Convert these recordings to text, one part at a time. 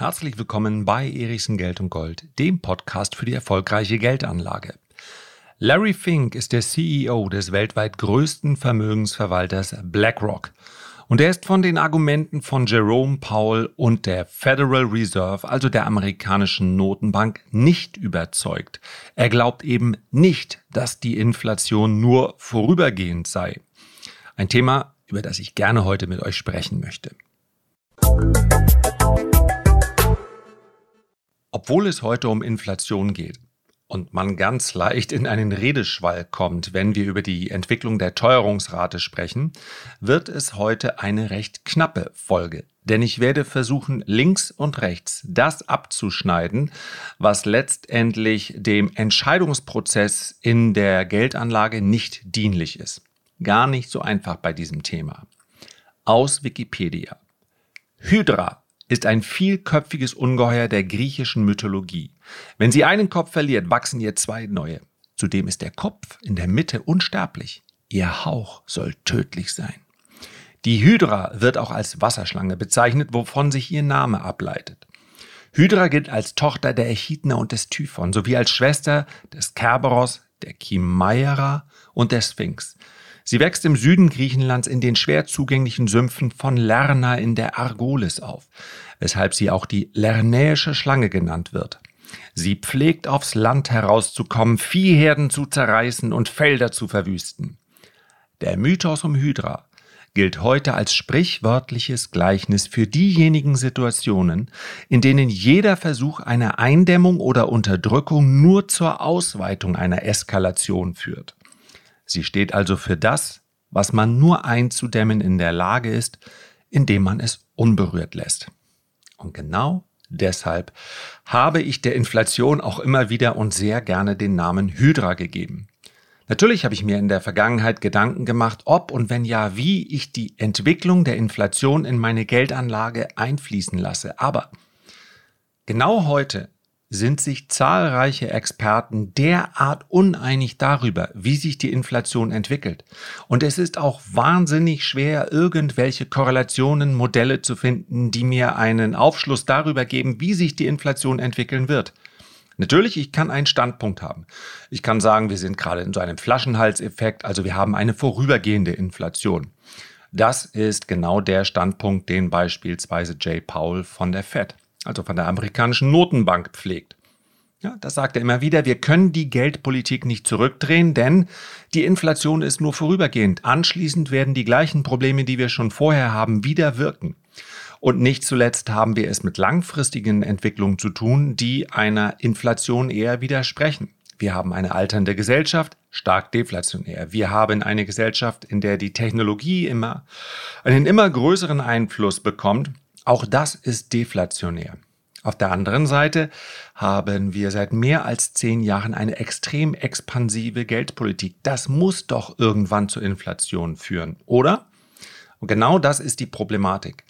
Herzlich willkommen bei Erichsen Geld und Gold, dem Podcast für die erfolgreiche Geldanlage. Larry Fink ist der CEO des weltweit größten Vermögensverwalters BlackRock. Und er ist von den Argumenten von Jerome Powell und der Federal Reserve, also der amerikanischen Notenbank, nicht überzeugt. Er glaubt eben nicht, dass die Inflation nur vorübergehend sei. Ein Thema, über das ich gerne heute mit euch sprechen möchte. Obwohl es heute um Inflation geht und man ganz leicht in einen Redeschwall kommt, wenn wir über die Entwicklung der Teuerungsrate sprechen, wird es heute eine recht knappe Folge. Denn ich werde versuchen, links und rechts das abzuschneiden, was letztendlich dem Entscheidungsprozess in der Geldanlage nicht dienlich ist. Gar nicht so einfach bei diesem Thema. Aus Wikipedia. Hydra ist ein vielköpfiges Ungeheuer der griechischen Mythologie. Wenn sie einen Kopf verliert, wachsen ihr zwei neue. Zudem ist der Kopf in der Mitte unsterblich. Ihr Hauch soll tödlich sein. Die Hydra wird auch als Wasserschlange bezeichnet, wovon sich ihr Name ableitet. Hydra gilt als Tochter der Echidna und des Typhon sowie als Schwester des Kerberos, der Chimaira und der Sphinx. Sie wächst im Süden Griechenlands in den schwer zugänglichen Sümpfen von Lerna in der Argolis auf, weshalb sie auch die Lernäische Schlange genannt wird. Sie pflegt aufs Land herauszukommen, Viehherden zu zerreißen und Felder zu verwüsten. Der Mythos um Hydra gilt heute als sprichwörtliches Gleichnis für diejenigen Situationen, in denen jeder Versuch einer Eindämmung oder Unterdrückung nur zur Ausweitung einer Eskalation führt. Sie steht also für das, was man nur einzudämmen in der Lage ist, indem man es unberührt lässt. Und genau deshalb habe ich der Inflation auch immer wieder und sehr gerne den Namen Hydra gegeben. Natürlich habe ich mir in der Vergangenheit Gedanken gemacht, ob und wenn ja, wie ich die Entwicklung der Inflation in meine Geldanlage einfließen lasse. Aber genau heute sind sich zahlreiche Experten derart uneinig darüber, wie sich die Inflation entwickelt. Und es ist auch wahnsinnig schwer, irgendwelche Korrelationen, Modelle zu finden, die mir einen Aufschluss darüber geben, wie sich die Inflation entwickeln wird. Natürlich, ich kann einen Standpunkt haben. Ich kann sagen, wir sind gerade in so einem Flaschenhalseffekt, also wir haben eine vorübergehende Inflation. Das ist genau der Standpunkt, den beispielsweise Jay Powell von der Fed also von der amerikanischen Notenbank pflegt. Ja, das sagt er immer wieder. Wir können die Geldpolitik nicht zurückdrehen, denn die Inflation ist nur vorübergehend. Anschließend werden die gleichen Probleme, die wir schon vorher haben, wieder wirken. Und nicht zuletzt haben wir es mit langfristigen Entwicklungen zu tun, die einer Inflation eher widersprechen. Wir haben eine alternde Gesellschaft, stark deflationär. Wir haben eine Gesellschaft, in der die Technologie immer einen immer größeren Einfluss bekommt auch das ist deflationär. Auf der anderen Seite haben wir seit mehr als zehn Jahren eine extrem expansive Geldpolitik. Das muss doch irgendwann zur Inflation führen, oder? Und genau das ist die Problematik.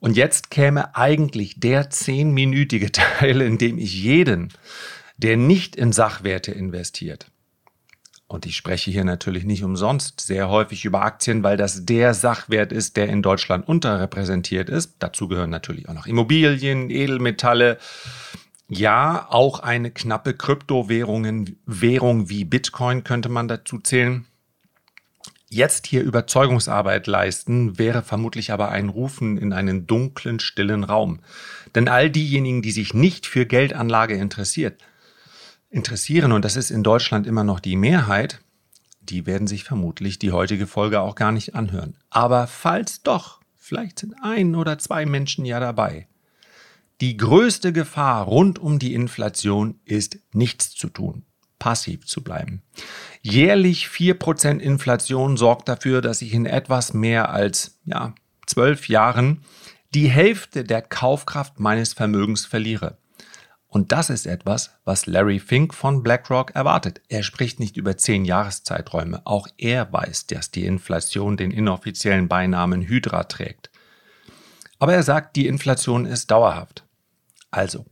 Und jetzt käme eigentlich der zehnminütige Teil, in dem ich jeden, der nicht in Sachwerte investiert, und ich spreche hier natürlich nicht umsonst sehr häufig über Aktien, weil das der Sachwert ist, der in Deutschland unterrepräsentiert ist. Dazu gehören natürlich auch noch Immobilien, Edelmetalle. Ja, auch eine knappe Kryptowährung Währung wie Bitcoin könnte man dazu zählen. Jetzt hier Überzeugungsarbeit leisten, wäre vermutlich aber ein Rufen in einen dunklen, stillen Raum. Denn all diejenigen, die sich nicht für Geldanlage interessiert, interessieren, und das ist in Deutschland immer noch die Mehrheit, die werden sich vermutlich die heutige Folge auch gar nicht anhören. Aber falls doch, vielleicht sind ein oder zwei Menschen ja dabei. Die größte Gefahr rund um die Inflation ist nichts zu tun, passiv zu bleiben. Jährlich 4% Inflation sorgt dafür, dass ich in etwas mehr als ja, zwölf Jahren die Hälfte der Kaufkraft meines Vermögens verliere. Und das ist etwas, was Larry Fink von BlackRock erwartet. Er spricht nicht über zehn Jahreszeiträume. Auch er weiß, dass die Inflation den inoffiziellen Beinamen Hydra trägt. Aber er sagt, die Inflation ist dauerhaft. Also,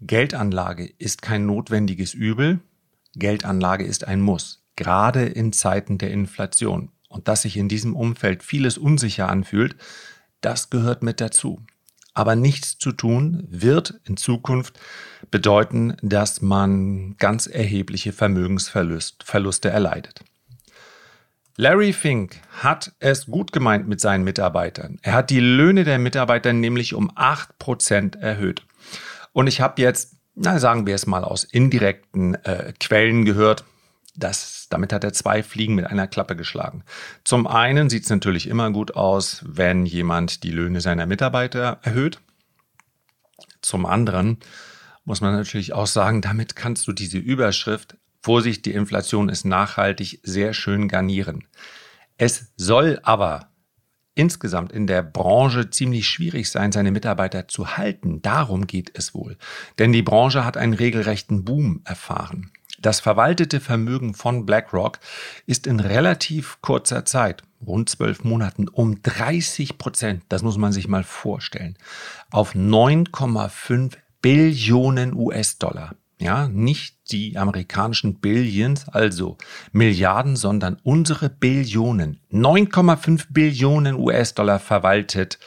Geldanlage ist kein notwendiges Übel, Geldanlage ist ein Muss, gerade in Zeiten der Inflation. Und dass sich in diesem Umfeld vieles unsicher anfühlt, das gehört mit dazu. Aber nichts zu tun wird in Zukunft bedeuten, dass man ganz erhebliche Vermögensverluste erleidet. Larry Fink hat es gut gemeint mit seinen Mitarbeitern. Er hat die Löhne der Mitarbeiter nämlich um 8% erhöht. Und ich habe jetzt, na sagen wir es mal aus indirekten äh, Quellen gehört, das, damit hat er zwei Fliegen mit einer Klappe geschlagen. Zum einen sieht es natürlich immer gut aus, wenn jemand die Löhne seiner Mitarbeiter erhöht. Zum anderen muss man natürlich auch sagen, damit kannst du diese Überschrift Vorsicht, die Inflation ist nachhaltig sehr schön garnieren. Es soll aber insgesamt in der Branche ziemlich schwierig sein, seine Mitarbeiter zu halten. Darum geht es wohl. Denn die Branche hat einen regelrechten Boom erfahren. Das verwaltete Vermögen von BlackRock ist in relativ kurzer Zeit, rund zwölf Monaten, um 30 Prozent, das muss man sich mal vorstellen, auf 9,5 Billionen US-Dollar. Ja, nicht die amerikanischen Billions, also Milliarden, sondern unsere Billionen. 9,5 Billionen US-Dollar verwaltet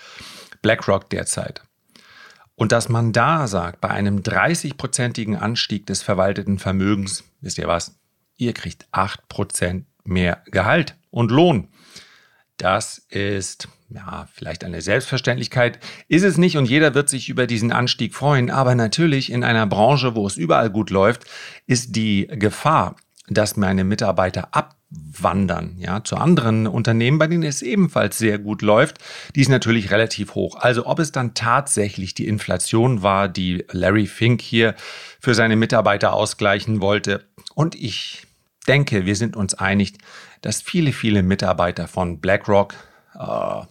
BlackRock derzeit. Und dass man da sagt, bei einem 30-prozentigen Anstieg des verwalteten Vermögens, wisst ihr was? Ihr kriegt 8% mehr Gehalt und Lohn. Das ist ja vielleicht eine Selbstverständlichkeit, ist es nicht und jeder wird sich über diesen Anstieg freuen, aber natürlich in einer Branche, wo es überall gut läuft, ist die Gefahr, dass meine Mitarbeiter abwandern, ja, zu anderen Unternehmen, bei denen es ebenfalls sehr gut läuft, die ist natürlich relativ hoch. Also ob es dann tatsächlich die Inflation war, die Larry Fink hier für seine Mitarbeiter ausgleichen wollte. Und ich denke, wir sind uns einig, dass viele, viele Mitarbeiter von BlackRock, äh,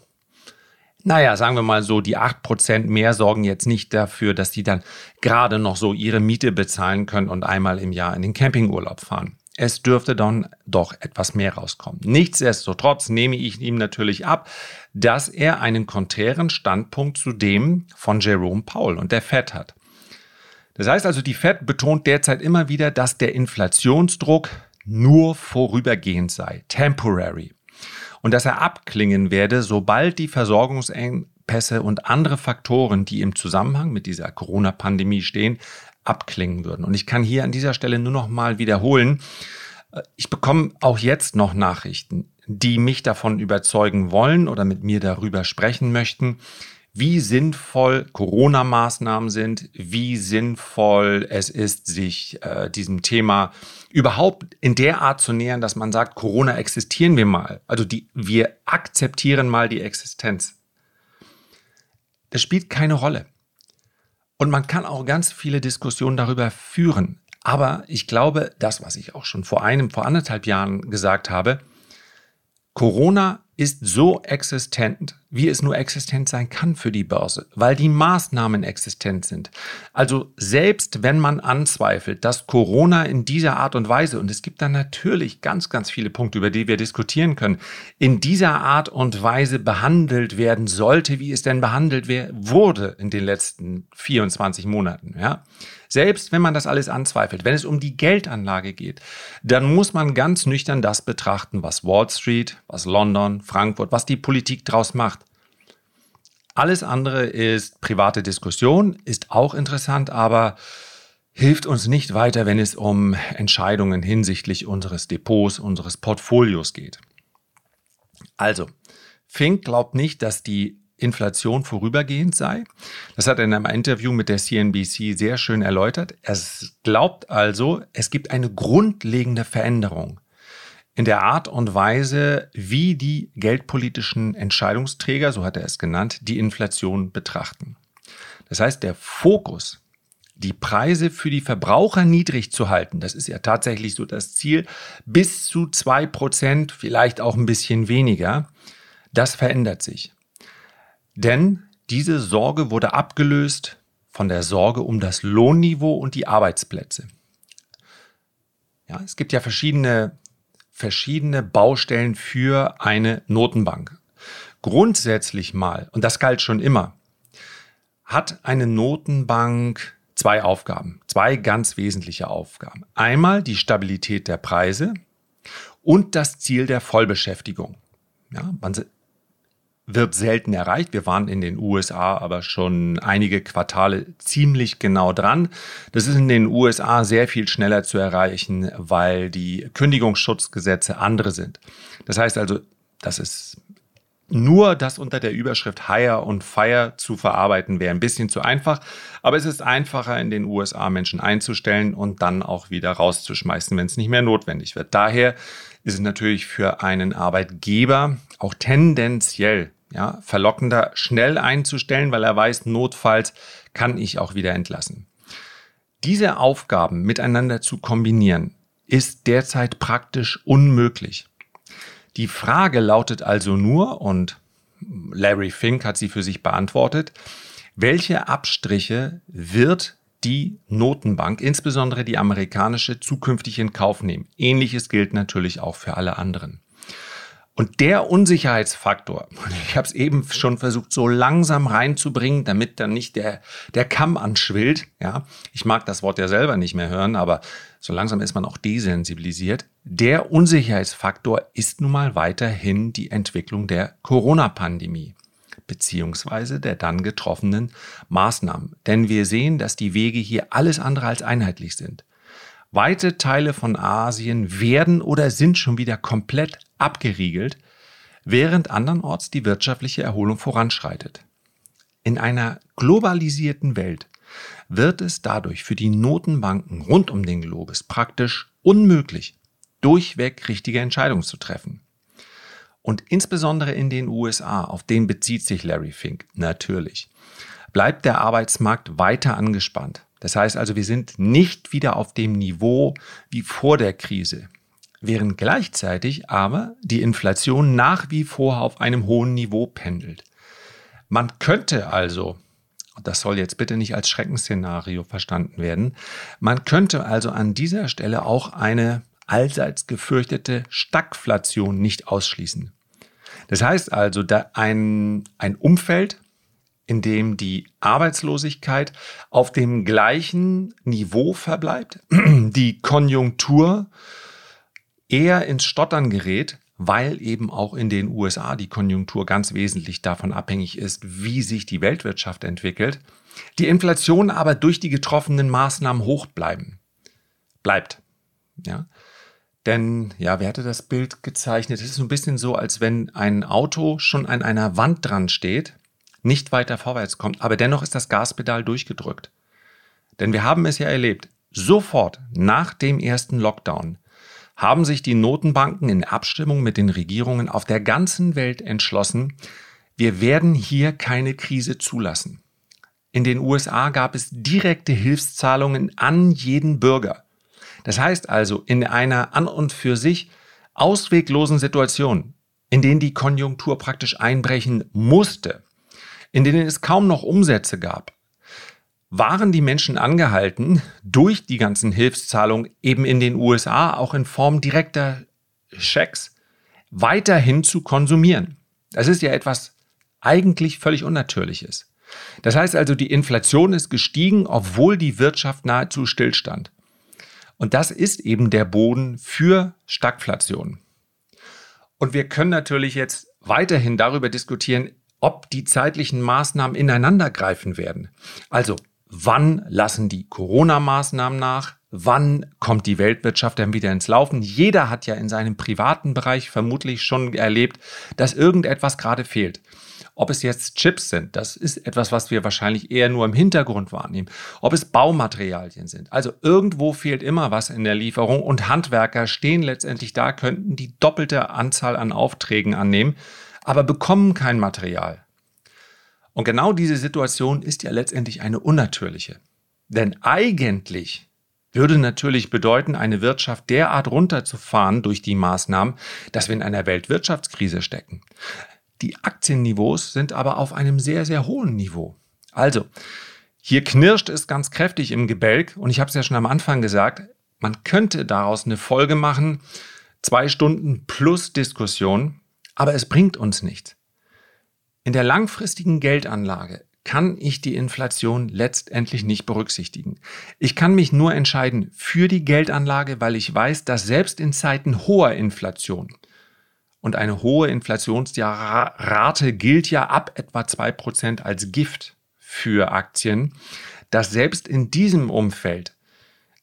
naja, sagen wir mal so, die 8% mehr sorgen jetzt nicht dafür, dass die dann gerade noch so ihre Miete bezahlen können und einmal im Jahr in den Campingurlaub fahren. Es dürfte dann doch etwas mehr rauskommen. Nichtsdestotrotz nehme ich ihm natürlich ab, dass er einen konträren Standpunkt zu dem von Jerome Powell und der Fed hat. Das heißt also, die Fed betont derzeit immer wieder, dass der Inflationsdruck nur vorübergehend sei, temporary. Und dass er abklingen werde, sobald die Versorgungsengpässe und andere Faktoren, die im Zusammenhang mit dieser Corona-Pandemie stehen, abklingen würden. Und ich kann hier an dieser Stelle nur noch mal wiederholen, äh, ich bekomme auch jetzt noch Nachrichten, die mich davon überzeugen wollen oder mit mir darüber sprechen möchten, wie sinnvoll Corona-Maßnahmen sind, wie sinnvoll es ist, sich äh, diesem Thema überhaupt in der Art zu nähern, dass man sagt, Corona existieren wir mal. Also die, wir akzeptieren mal die Existenz. Das spielt keine Rolle. Und man kann auch ganz viele Diskussionen darüber führen. Aber ich glaube, das, was ich auch schon vor einem, vor anderthalb Jahren gesagt habe, Corona ist so existent, wie es nur existent sein kann für die Börse, weil die Maßnahmen existent sind. Also selbst wenn man anzweifelt, dass Corona in dieser Art und Weise, und es gibt da natürlich ganz, ganz viele Punkte, über die wir diskutieren können, in dieser Art und Weise behandelt werden sollte, wie es denn behandelt wurde in den letzten 24 Monaten, ja, selbst wenn man das alles anzweifelt, wenn es um die Geldanlage geht, dann muss man ganz nüchtern das betrachten, was Wall Street, was London, Frankfurt, was die Politik draus macht. Alles andere ist private Diskussion, ist auch interessant, aber hilft uns nicht weiter, wenn es um Entscheidungen hinsichtlich unseres Depots, unseres Portfolios geht. Also, Fink glaubt nicht, dass die Inflation vorübergehend sei. Das hat er in einem Interview mit der CNBC sehr schön erläutert. Er glaubt also, es gibt eine grundlegende Veränderung in der Art und Weise, wie die geldpolitischen Entscheidungsträger, so hat er es genannt, die Inflation betrachten. Das heißt, der Fokus, die Preise für die Verbraucher niedrig zu halten, das ist ja tatsächlich so das Ziel, bis zu zwei Prozent, vielleicht auch ein bisschen weniger, das verändert sich. Denn diese Sorge wurde abgelöst von der Sorge um das Lohnniveau und die Arbeitsplätze. Ja, es gibt ja verschiedene, verschiedene Baustellen für eine Notenbank. Grundsätzlich mal, und das galt schon immer, hat eine Notenbank zwei Aufgaben, zwei ganz wesentliche Aufgaben. Einmal die Stabilität der Preise und das Ziel der Vollbeschäftigung. Ja, man wird selten erreicht. Wir waren in den USA aber schon einige Quartale ziemlich genau dran. Das ist in den USA sehr viel schneller zu erreichen, weil die Kündigungsschutzgesetze andere sind. Das heißt also, das ist nur das unter der Überschrift Hire und Fire zu verarbeiten, wäre ein bisschen zu einfach. Aber es ist einfacher, in den USA Menschen einzustellen und dann auch wieder rauszuschmeißen, wenn es nicht mehr notwendig wird. Daher ist es natürlich für einen Arbeitgeber auch tendenziell ja, verlockender, schnell einzustellen, weil er weiß, notfalls kann ich auch wieder entlassen. Diese Aufgaben miteinander zu kombinieren, ist derzeit praktisch unmöglich. Die Frage lautet also nur, und Larry Fink hat sie für sich beantwortet, welche Abstriche wird die Notenbank, insbesondere die amerikanische, zukünftig in Kauf nehmen? Ähnliches gilt natürlich auch für alle anderen. Und der Unsicherheitsfaktor, ich habe es eben schon versucht, so langsam reinzubringen, damit dann nicht der, der Kamm anschwillt. Ja, ich mag das Wort ja selber nicht mehr hören, aber so langsam ist man auch desensibilisiert. Der Unsicherheitsfaktor ist nun mal weiterhin die Entwicklung der Corona-Pandemie beziehungsweise der dann getroffenen Maßnahmen. Denn wir sehen, dass die Wege hier alles andere als einheitlich sind. Weite Teile von Asien werden oder sind schon wieder komplett abgeriegelt, während andernorts die wirtschaftliche Erholung voranschreitet. In einer globalisierten Welt wird es dadurch für die Notenbanken rund um den Globus praktisch unmöglich, durchweg richtige Entscheidungen zu treffen. Und insbesondere in den USA, auf den bezieht sich Larry Fink natürlich, bleibt der Arbeitsmarkt weiter angespannt. Das heißt also, wir sind nicht wieder auf dem Niveau wie vor der Krise, während gleichzeitig aber die Inflation nach wie vor auf einem hohen Niveau pendelt. Man könnte also, das soll jetzt bitte nicht als Schreckensszenario verstanden werden, man könnte also an dieser Stelle auch eine allseits gefürchtete Stagflation nicht ausschließen. Das heißt also, da ein, ein Umfeld, in dem die Arbeitslosigkeit auf dem gleichen Niveau verbleibt, die Konjunktur eher ins Stottern gerät, weil eben auch in den USA die Konjunktur ganz wesentlich davon abhängig ist, wie sich die Weltwirtschaft entwickelt, die Inflation aber durch die getroffenen Maßnahmen hoch bleiben. Bleibt. Ja. Denn, ja, wer hatte das Bild gezeichnet? Es ist so ein bisschen so, als wenn ein Auto schon an einer Wand dran steht nicht weiter vorwärts kommt, aber dennoch ist das Gaspedal durchgedrückt. Denn wir haben es ja erlebt, sofort nach dem ersten Lockdown haben sich die Notenbanken in Abstimmung mit den Regierungen auf der ganzen Welt entschlossen, wir werden hier keine Krise zulassen. In den USA gab es direkte Hilfszahlungen an jeden Bürger. Das heißt also, in einer an und für sich ausweglosen Situation, in denen die Konjunktur praktisch einbrechen musste, in denen es kaum noch Umsätze gab, waren die Menschen angehalten, durch die ganzen Hilfszahlungen eben in den USA auch in Form direkter Schecks weiterhin zu konsumieren. Das ist ja etwas eigentlich völlig Unnatürliches. Das heißt also, die Inflation ist gestiegen, obwohl die Wirtschaft nahezu stillstand. Und das ist eben der Boden für Stagflation. Und wir können natürlich jetzt weiterhin darüber diskutieren, ob die zeitlichen Maßnahmen ineinandergreifen werden. Also, wann lassen die Corona-Maßnahmen nach? Wann kommt die Weltwirtschaft dann wieder ins Laufen? Jeder hat ja in seinem privaten Bereich vermutlich schon erlebt, dass irgendetwas gerade fehlt. Ob es jetzt Chips sind, das ist etwas, was wir wahrscheinlich eher nur im Hintergrund wahrnehmen. Ob es Baumaterialien sind. Also irgendwo fehlt immer was in der Lieferung und Handwerker stehen letztendlich da, könnten die doppelte Anzahl an Aufträgen annehmen aber bekommen kein Material. Und genau diese Situation ist ja letztendlich eine unnatürliche. Denn eigentlich würde natürlich bedeuten, eine Wirtschaft derart runterzufahren durch die Maßnahmen, dass wir in einer Weltwirtschaftskrise stecken. Die Aktienniveaus sind aber auf einem sehr, sehr hohen Niveau. Also, hier knirscht es ganz kräftig im Gebälk und ich habe es ja schon am Anfang gesagt, man könnte daraus eine Folge machen, zwei Stunden plus Diskussion, aber es bringt uns nichts. In der langfristigen Geldanlage kann ich die Inflation letztendlich nicht berücksichtigen. Ich kann mich nur entscheiden für die Geldanlage, weil ich weiß, dass selbst in Zeiten hoher Inflation Und eine hohe Inflationsrate gilt ja ab etwa 2% als Gift für Aktien, dass selbst in diesem Umfeld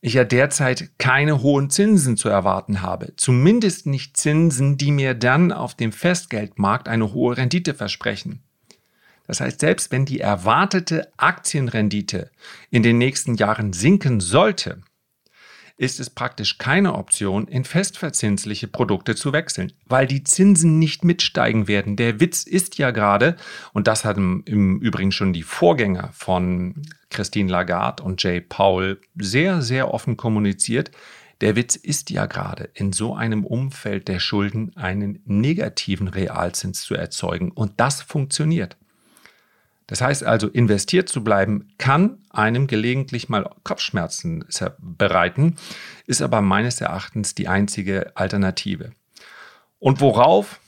ich ja derzeit keine hohen Zinsen zu erwarten habe. Zumindest nicht Zinsen, die mir dann auf dem Festgeldmarkt eine hohe Rendite versprechen. Das heißt, selbst wenn die erwartete Aktienrendite in den nächsten Jahren sinken sollte, ist es praktisch keine Option, in festverzinsliche Produkte zu wechseln, weil die Zinsen nicht mitsteigen werden. Der Witz ist ja gerade, und das hatten im Übrigen schon die Vorgänger von Christine Lagarde und Jay Powell sehr, sehr offen kommuniziert, der Witz ist ja gerade, in so einem Umfeld der Schulden einen negativen Realzins zu erzeugen. Und das funktioniert. Das heißt also, investiert zu bleiben kann einem gelegentlich mal Kopfschmerzen bereiten, ist aber meines Erachtens die einzige Alternative. Und worauf,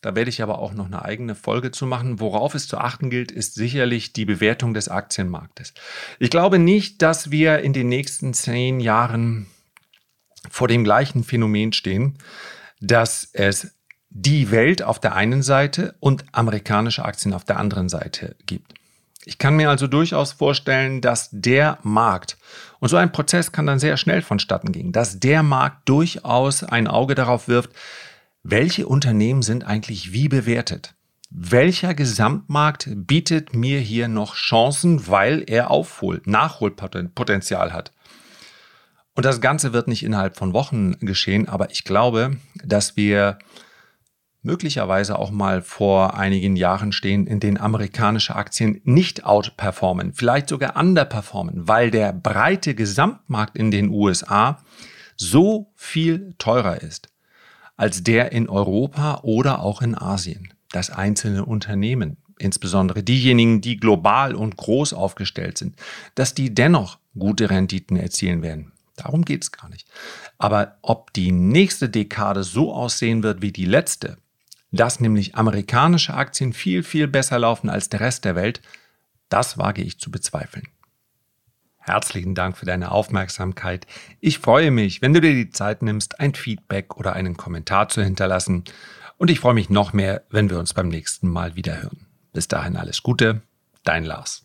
da werde ich aber auch noch eine eigene Folge zu machen, worauf es zu achten gilt, ist sicherlich die Bewertung des Aktienmarktes. Ich glaube nicht, dass wir in den nächsten zehn Jahren vor dem gleichen Phänomen stehen, dass es die Welt auf der einen Seite und amerikanische Aktien auf der anderen Seite gibt. Ich kann mir also durchaus vorstellen, dass der Markt, und so ein Prozess kann dann sehr schnell vonstatten gehen, dass der Markt durchaus ein Auge darauf wirft, welche Unternehmen sind eigentlich wie bewertet. Welcher Gesamtmarkt bietet mir hier noch Chancen, weil er Aufhol-, Nachholpotenzial hat? Und das Ganze wird nicht innerhalb von Wochen geschehen, aber ich glaube, dass wir möglicherweise auch mal vor einigen Jahren stehen, in denen amerikanische Aktien nicht outperformen, vielleicht sogar underperformen, weil der breite Gesamtmarkt in den USA so viel teurer ist als der in Europa oder auch in Asien. Dass einzelne Unternehmen, insbesondere diejenigen, die global und groß aufgestellt sind, dass die dennoch gute Renditen erzielen werden. Darum geht es gar nicht. Aber ob die nächste Dekade so aussehen wird wie die letzte, dass nämlich amerikanische Aktien viel, viel besser laufen als der Rest der Welt, das wage ich zu bezweifeln. Herzlichen Dank für deine Aufmerksamkeit. Ich freue mich, wenn du dir die Zeit nimmst, ein Feedback oder einen Kommentar zu hinterlassen. Und ich freue mich noch mehr, wenn wir uns beim nächsten Mal wieder hören. Bis dahin alles Gute, dein Lars.